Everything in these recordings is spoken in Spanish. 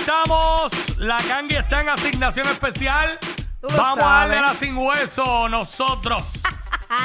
estamos. La Kangi está en asignación especial. Vamos a darle la sin hueso nosotros.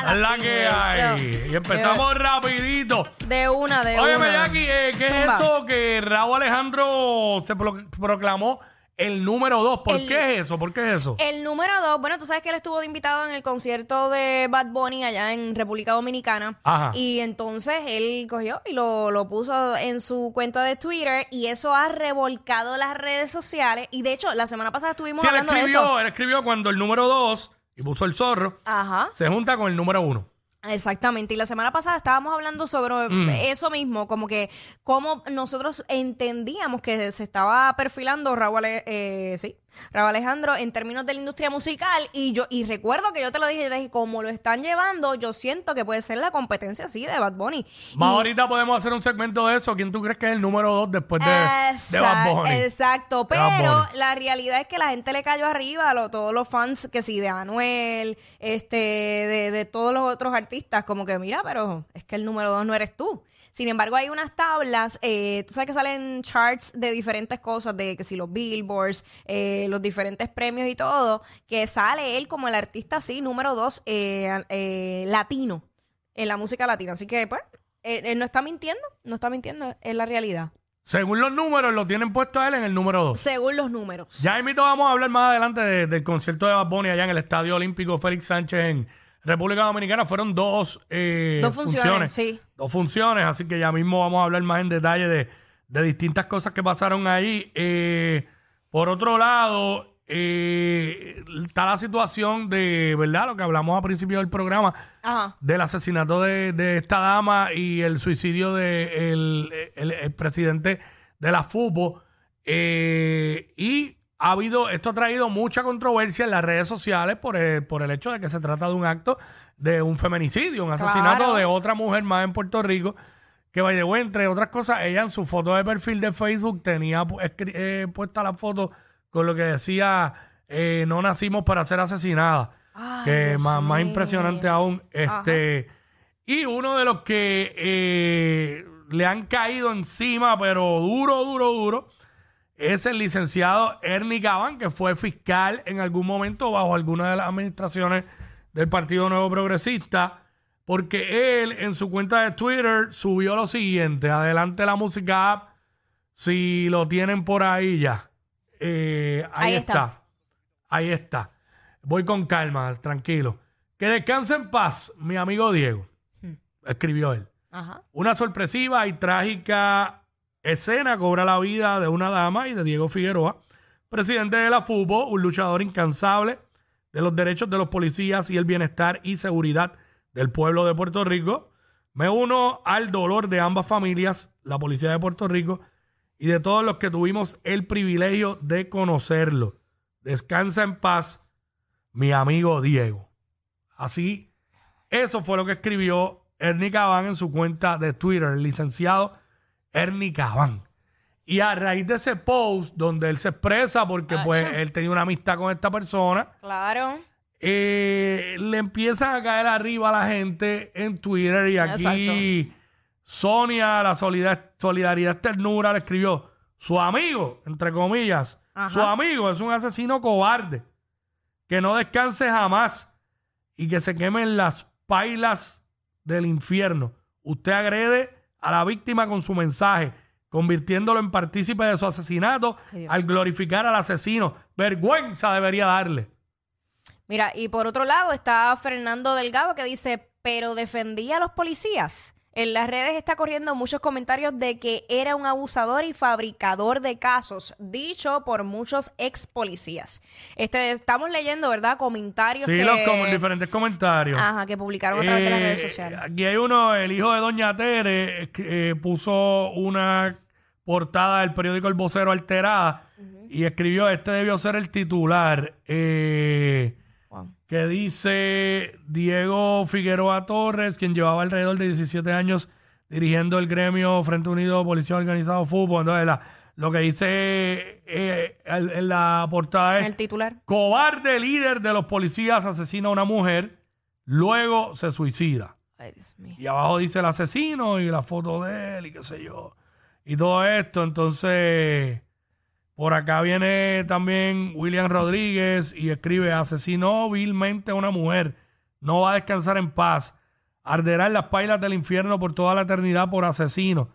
La la que hay. Y empezamos rapidito. De una, de Oye, una. Jackie, eh, ¿qué es eso que Raúl Alejandro se pro- proclamó el número dos? ¿Por El- qué es eso? ¿Por qué es eso? El número dos, bueno, tú sabes que él estuvo de invitado en el concierto de Bad Bunny allá en República Dominicana. Ajá. Y entonces él cogió y lo, lo puso en su cuenta de Twitter y eso ha revolcado las redes sociales. Y de hecho, la semana pasada estuvimos Sí, él hablando de eso. escribió, él escribió cuando el número dos, y puso el zorro, Ajá. se junta con el número uno. Exactamente, y la semana pasada estábamos hablando sobre Mm. eso mismo, como que cómo nosotros entendíamos que se estaba perfilando Raúl, eh, sí, Raúl Alejandro en términos de la industria musical y yo y recuerdo que yo te lo dije, dije, como lo están llevando, yo siento que puede ser la competencia así de Bad Bunny. Más Y- ahorita podemos hacer un segmento de eso. ¿Quién tú crees que es el número dos después de, Bad Bunny? Exacto, pero Bunny. la realidad es que la gente le cayó arriba a lo- todos los fans que sí, de Anuel, este, de, de todos los otros artistas, como que mira, pero es que el número dos no eres tú. Sin embargo, hay unas tablas, eh, tú sabes que salen charts de diferentes cosas, de que si los billboards, eh, los diferentes premios y todo, que sale él como el artista así, número dos, eh, eh, latino, en la música latina. Así que, pues, eh, él no está mintiendo, no está mintiendo, es la realidad. Según los números, lo tienen puesto a él en el número dos. Según los números. Ya invito, vamos a hablar más adelante de- del concierto de Bad Bunny allá en el Estadio Olímpico Félix Sánchez en República Dominicana. Fueron dos, eh, Dos funciones, sí. Dos funciones, así que ya mismo vamos a hablar más en detalle de, de distintas cosas que pasaron ahí. Eh, por otro lado, eh, está la situación de, ¿verdad? Lo que hablamos a principio del programa, Ajá. del asesinato de, de esta dama y el suicidio de el, el- el presidente de la FUPO. Eh, y ha habido, esto ha traído mucha controversia en las redes sociales por el, por el hecho de que se trata de un acto de un feminicidio, un asesinato Claro. de otra mujer más en Puerto Rico. Que by the way, entre otras cosas, ella en su foto de perfil de Facebook tenía eh, puesta la foto con lo que decía eh, no nacimos para ser asesinadas. Ay, que más, más impresionante aún. Este, y uno de los que eh, le han caído encima, pero duro, duro, duro, es el licenciado Ernie Gabán, que fue fiscal en algún momento bajo alguna de las administraciones del Partido Nuevo Progresista, porque él en su cuenta de Twitter subió lo siguiente, adelante la música app, si lo tienen por ahí ya. Eh, ahí, Ahí está. está. Ahí está. Voy con calma, tranquilo. Que descanse en paz, mi amigo Diego. Escribió él. Ajá. Una sorpresiva y trágica escena cobra la vida de una dama y de Diego Figueroa, presidente de la FUBO, un luchador incansable de los derechos de los policías y el bienestar y seguridad del pueblo de Puerto Rico. Me uno al dolor de ambas familias, la policía de Puerto Rico y de todos los que tuvimos el privilegio de conocerlo. Descansa en paz, mi amigo Diego. Así, eso fue lo que escribió Ernie Cabán en su cuenta de Twitter, el licenciado Ernie Cabán. Y a raíz de ese post donde él se expresa porque pues Acho. él tenía una amistad con esta persona, Claro. eh, le empiezan a caer arriba a la gente en Twitter y aquí Sonia, la solidar- solidaridad ternura, le escribió, su amigo, entre comillas, Ajá. su amigo es un asesino cobarde, que no descanse jamás y que se quemen las pailas del infierno. Usted agrede a la víctima con su mensaje, convirtiéndolo en partícipe de su asesinato Ay, al glorificar al asesino. Vergüenza debería darle. Mira, y por otro lado está Fernando Delgado que dice, pero defendía a los policías. En las redes está corriendo muchos comentarios de que era un abusador y fabricador de casos, dicho por muchos ex policías. Este, estamos leyendo, ¿verdad? Comentarios Sí, que, los com- diferentes comentarios. Ajá, que publicaron a través de las Eh, redes sociales. Aquí hay uno, el hijo de Doña Tere, eh, que, eh, puso una portada del periódico El Vocero alterada y escribió, este debió ser el titular, eh, Wow. que dice Diego Figueroa Torres, quien llevaba alrededor de 17 años dirigiendo el gremio Frente Unido Policía Organizado Fútbol. Entonces, la- lo que dice eh, el- en la portada es... El titular. Cobarde líder de los policías asesina a una mujer, luego se suicida. Ay, Dios mío. Y abajo dice el asesino y la foto de él y qué sé yo. Y todo esto, entonces, Por acá viene también William Rodríguez y escribe, asesinó vilmente a una mujer, no va a descansar en paz, arderá en las pailas del infierno por toda la eternidad por asesino.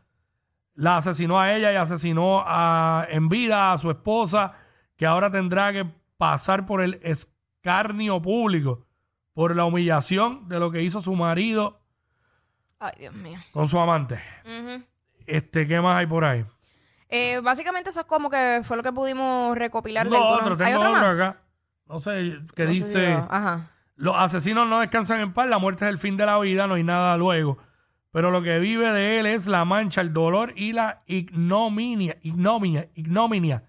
La asesinó a ella y asesinó a, en vida a su esposa, que ahora tendrá que pasar por el escarnio público, por la humillación de lo que hizo su marido Ay, Dios mío. con su amante. Este, ¿qué más hay por ahí? Eh, básicamente eso es como que fue lo que pudimos recopilar de Tengo algunos- otro, ¿Hay tengo otro otro más? acá. No sé, que No sé si dice, yo- Ajá. los asesinos no descansan en paz, la muerte es el fin de la vida, no hay nada luego. Pero lo que vive de él es la mancha, el dolor y la ignominia, ignominia, ignominia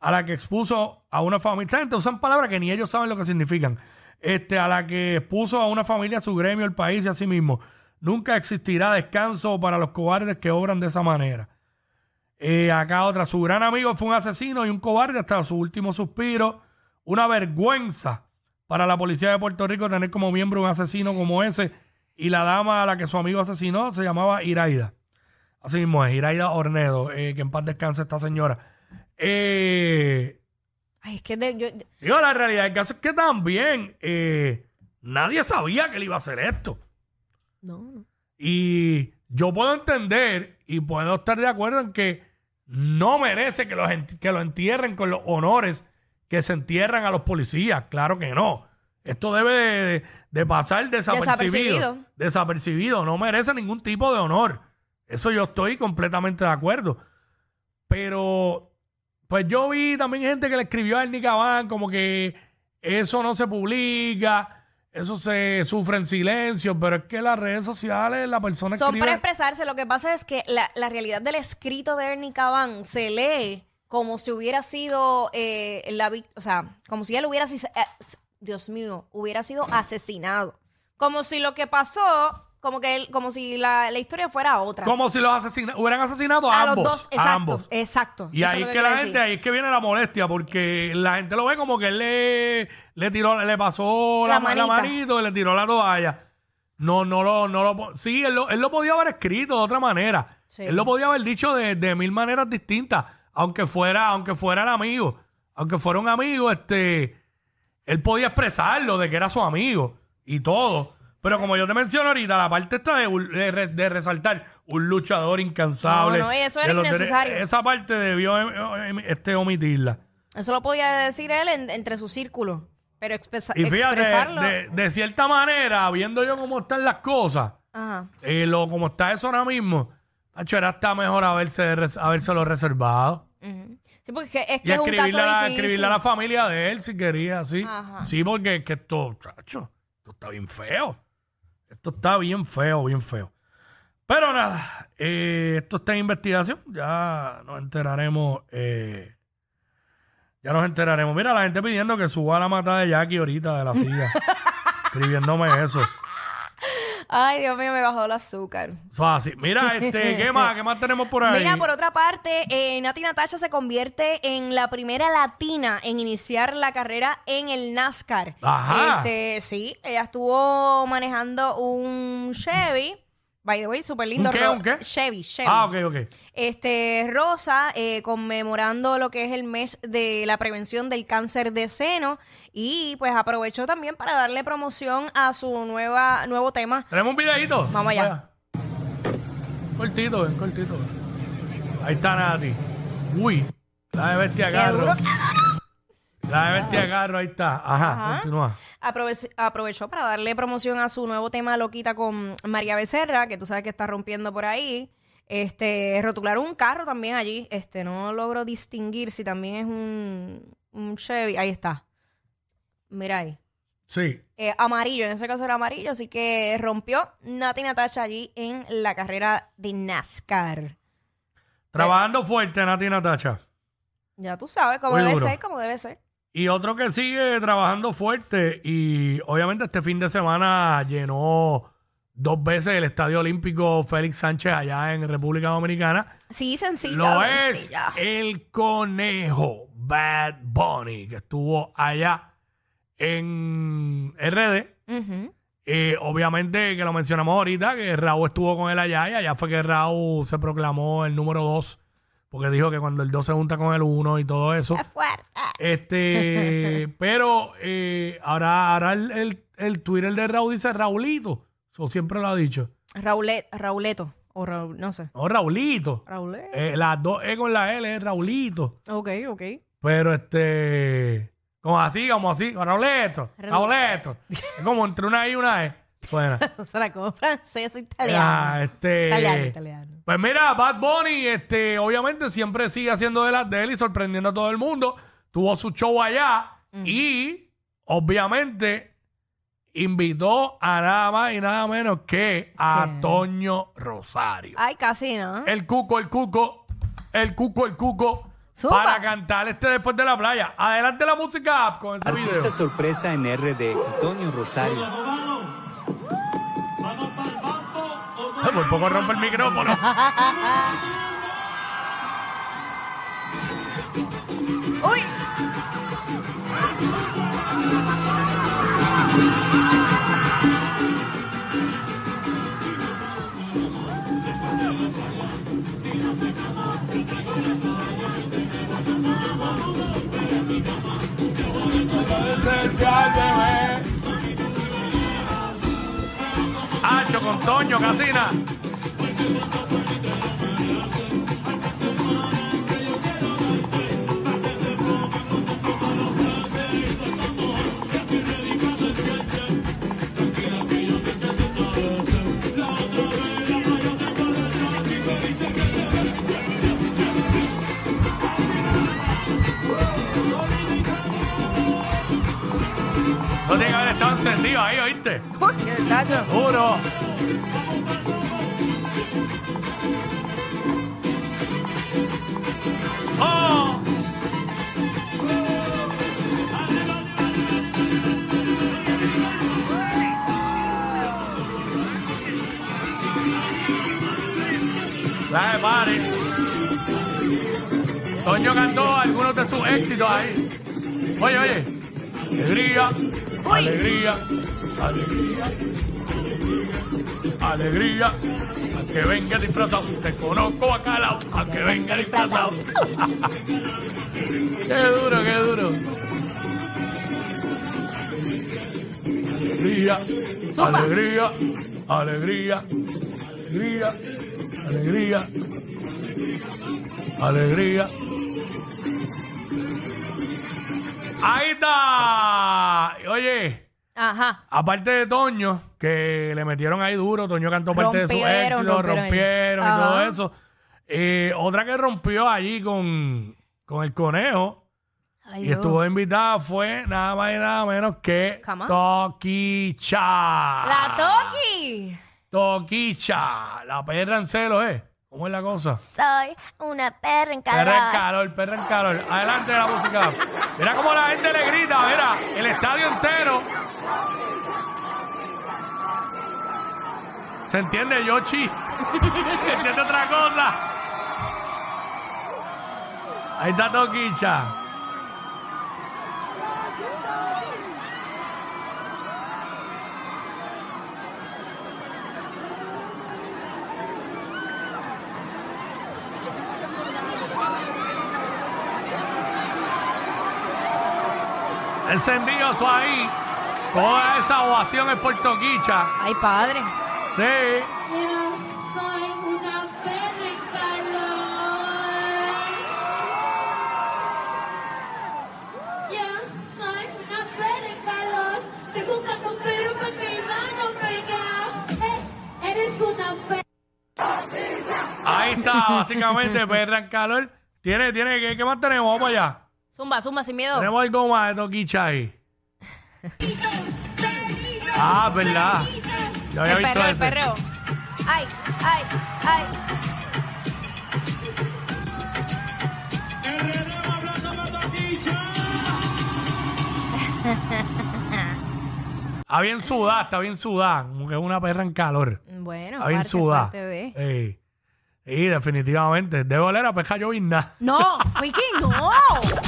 a la que expuso a una familia. Esta gente usan palabras que ni ellos saben lo que significan. Este, a la que expuso a una familia, su gremio, el país y a sí mismo. Nunca existirá descanso para los cobardes que obran de esa manera. Eh, acá otra, su gran amigo fue un asesino y un cobarde hasta su último suspiro. Una vergüenza para la policía de Puerto Rico tener como miembro un asesino como ese. Y la dama a la que su amigo asesinó se llamaba Iraida. Así mismo es, Iraida Ornedo, eh, que en paz descanse esta señora. Eh, Ay, es que de- yo- digo, la realidad del caso es que también eh, nadie sabía que él iba a hacer esto. no. Y yo puedo entender y puedo estar de acuerdo en que no merece que, los que lo entierren con los honores que se entierran a los policías. Claro que no. Esto debe de, de pasar desapercibido. Desapercibido. Desapercibido. No merece ningún tipo de honor. Eso yo estoy completamente de acuerdo. Pero, pues yo vi también gente que le escribió a Ernie Cabán como que eso no se publica, eso se sufre en silencio, pero es que las redes sociales, la persona Son escribe... para expresarse. Lo que pasa es que la, la realidad del escrito de Ernie Caban se lee como si hubiera sido eh, la o sea, como si él hubiera sido, eh, Dios mío, hubiera sido asesinado. Como si lo que pasó, como que él, como si la, la historia fuera otra. Como si los asesina- hubieran asesinado a, a ambos. los dos, a exacto, ambos. exacto. Y Eso ahí es es lo que la quiero gente, decir. ahí es que viene la molestia, porque la gente lo ve como que él le, le tiró, le pasó la, La ma- la manita. manito y le tiró la toalla. No, no lo, no lo, po- sí, él lo, él lo podía haber escrito de otra manera. Sí. Él lo podía haber dicho de, de mil maneras distintas, aunque fuera, aunque fuera el amigo, aunque fuera un amigo, este, él podía expresarlo de que era su amigo y todo. Pero como yo te menciono ahorita, la parte esta de, de re- de resaltar un luchador incansable. No, no, eso era innecesario. Esa parte debió eh, eh, este, omitirla. Eso lo podía decir él en- entre su círculo. Pero expresa- Y fíjate, expresarlo. de, cierta manera, viendo yo cómo están las cosas, Ajá. eh, lo, como está eso ahora mismo, era hasta mejor haberse, habérselo reservado. Sí, porque es que, Y es un caso la, escribirle a la familia de él si quería, sí. Ajá. Sí, porque es que esto, chacho, esto está bien feo. Esto está bien feo, bien feo. Pero nada, eh, esto está en investigación. Ya nos enteraremos. eh, ya nos enteraremos. Mira, la gente pidiendo que suba la mata de Jackie ahorita de la silla. escribiéndome eso. Ay, Dios mío, me bajó el azúcar. Así. Mira, este, ¿qué más? ¿Qué más tenemos por ahí? Mira, por otra parte, eh, Nati Natasha se convierte en la primera latina en iniciar la carrera en el NASCAR. Ajá. Este, sí, ella estuvo manejando un Chevy. By the way, súper lindo. ¿Un qué, ro- un qué? Chevy, Chevy. Ah, ok, ok. Este, Rosa, eh, conmemorando lo que es el mes de la prevención del cáncer de seno. Y pues aprovechó también para darle promoción a su nueva, nuevo tema. ¿Tenemos un videito? Vamos allá. Cortito, ven, cortito. Ahí está Nati. Uy, la de bestia Qué carro. duro. La de bestia carro, ahí está. Ajá, Ajá. continúa. Aprove- aprovechó para darle promoción a su nuevo tema Loquita con María Becerra, que tú sabes que está rompiendo por ahí. Este, rotularon un carro también allí. Este, no logro distinguir si también es un, un Chevy. Ahí está. Mira ahí. Sí. Eh, amarillo, en ese caso era amarillo, así que rompió Nati Natasha allí en la carrera de NASCAR. Trabajando fuerte, Nati Natacha. Ya tú sabes cómo Muy debe duro. ser, cómo debe ser. Y otro que sigue trabajando fuerte y obviamente este fin de semana llenó dos veces el Estadio Olímpico Félix Sánchez allá en República Dominicana. Sí, sencillo. Lo es sencilla. el conejo Bad Bunny que estuvo allá en RD. Ujú. Eh, obviamente que lo mencionamos ahorita, que Raúl estuvo con él allá y allá fue que Raúl se proclamó el número dos porque dijo que cuando el 2 se junta con el 1 y todo eso. ¡Qué fuerte! Este, pero eh, ahora, ahora el, el, el Twitter de Raúl dice Raulito. Eso siempre lo ha dicho. Raulet, Rauleto. O Raul, no sé. No, Raulito. Raulet. Eh, las dos E con la L es Raulito. Ok, ok. Pero este, como así, como así, Rauleto, Raul- Rauleto. Es como entre una I y una E. Bueno. O sea, como francés o italiano. Ah, este, Italiano, italiano. Pues mira, Bad Bunny, este, obviamente siempre sigue haciendo de las de él y sorprendiendo a todo el mundo. Tuvo su show allá y, obviamente, invitó a nada más y nada menos que a ¿Qué? Toño Rosario. Ay, casi, ¿no? El cuco, el cuco, el cuco, el cuco. Zumba. Para cantar este después de la playa. Adelante la música app con ese video. Artista sorpresa en RD, Antonio Rosario. Por poco rompe el micrófono. ¡Uy! Con Toño, Casina. No tiene que haber estado encendido ahí, ¿oíste? Uy, de pare. Toño cantó algunos de sus éxitos ahí. Oye, oye. Alegría, alegría, alegría. Alegría, aunque venga disfrazado, te conozco bacalao, aunque venga disfrazado. qué duro, qué duro. Alegría, alegría, alegría, alegría, alegría, alegría. Ahí está. Oye. Ajá. Aparte de Toño, que le metieron ahí duro, Toño cantó parte de su Rompieron, éxito, rompieron ahí. rompieron y Ajá. todo eso. Eh, otra que rompió allí con, con el conejo Ay, y Dios. estuvo invitada fue nada más y nada menos que Jamás. Toquicha. ¡La Toki! Toquicha. La perra en celo, ¿eh? ¿Cómo es la cosa? Soy una perra en Perra en calor. calor, perra en calor. Adelante la música. Mira cómo la gente le grita, mira, el estadio entero. ¿Se entiende, Yoshi? ¿Se entiende otra cosa? Ahí está Toquicha. Encendido eso ahí. Toda esa ovación es por Toquicha. Ay, padre. Sí. Yo soy una perra en calor. Yo soy una perra en calor. Te buscando un perro para que mano pega. Eh, eres una perra. Ahí está, básicamente, perra en calor. Tiene, tiene, ¿qué, qué más tenemos? Vamos allá. Zumba, zumba, sin miedo. Tenemos algo más de Toquicha ahí. Ah, verdad. Yo había El visto perreo, el ese. perreo. Ay, ay, ay. Está bien sudada, está bien sudada. Como que es una perra en calor. Bueno, Está bien parte, sudada. parte de... Sí, definitivamente. Debe oler a peja llovizna. No, Wiki, no.